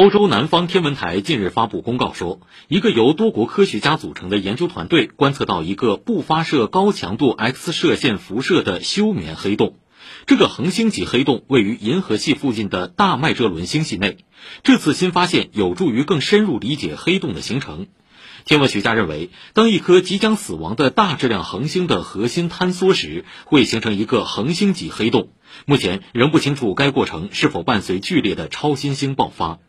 欧洲南方天文台近日发布公告说一个由多国科学家组成的研究团队观测到一个不发射高强度 x 射线辐射的休眠黑洞这个恒星级黑洞位于银河系附近的大麦哲伦星系内这次新发现有助于更深入理解黑洞的形成。天文学家认为当一颗即将死亡的大质量恒星的核心坍缩时会形成一个恒星级黑洞目前仍不清楚该过程是否伴随剧烈的超新星爆发。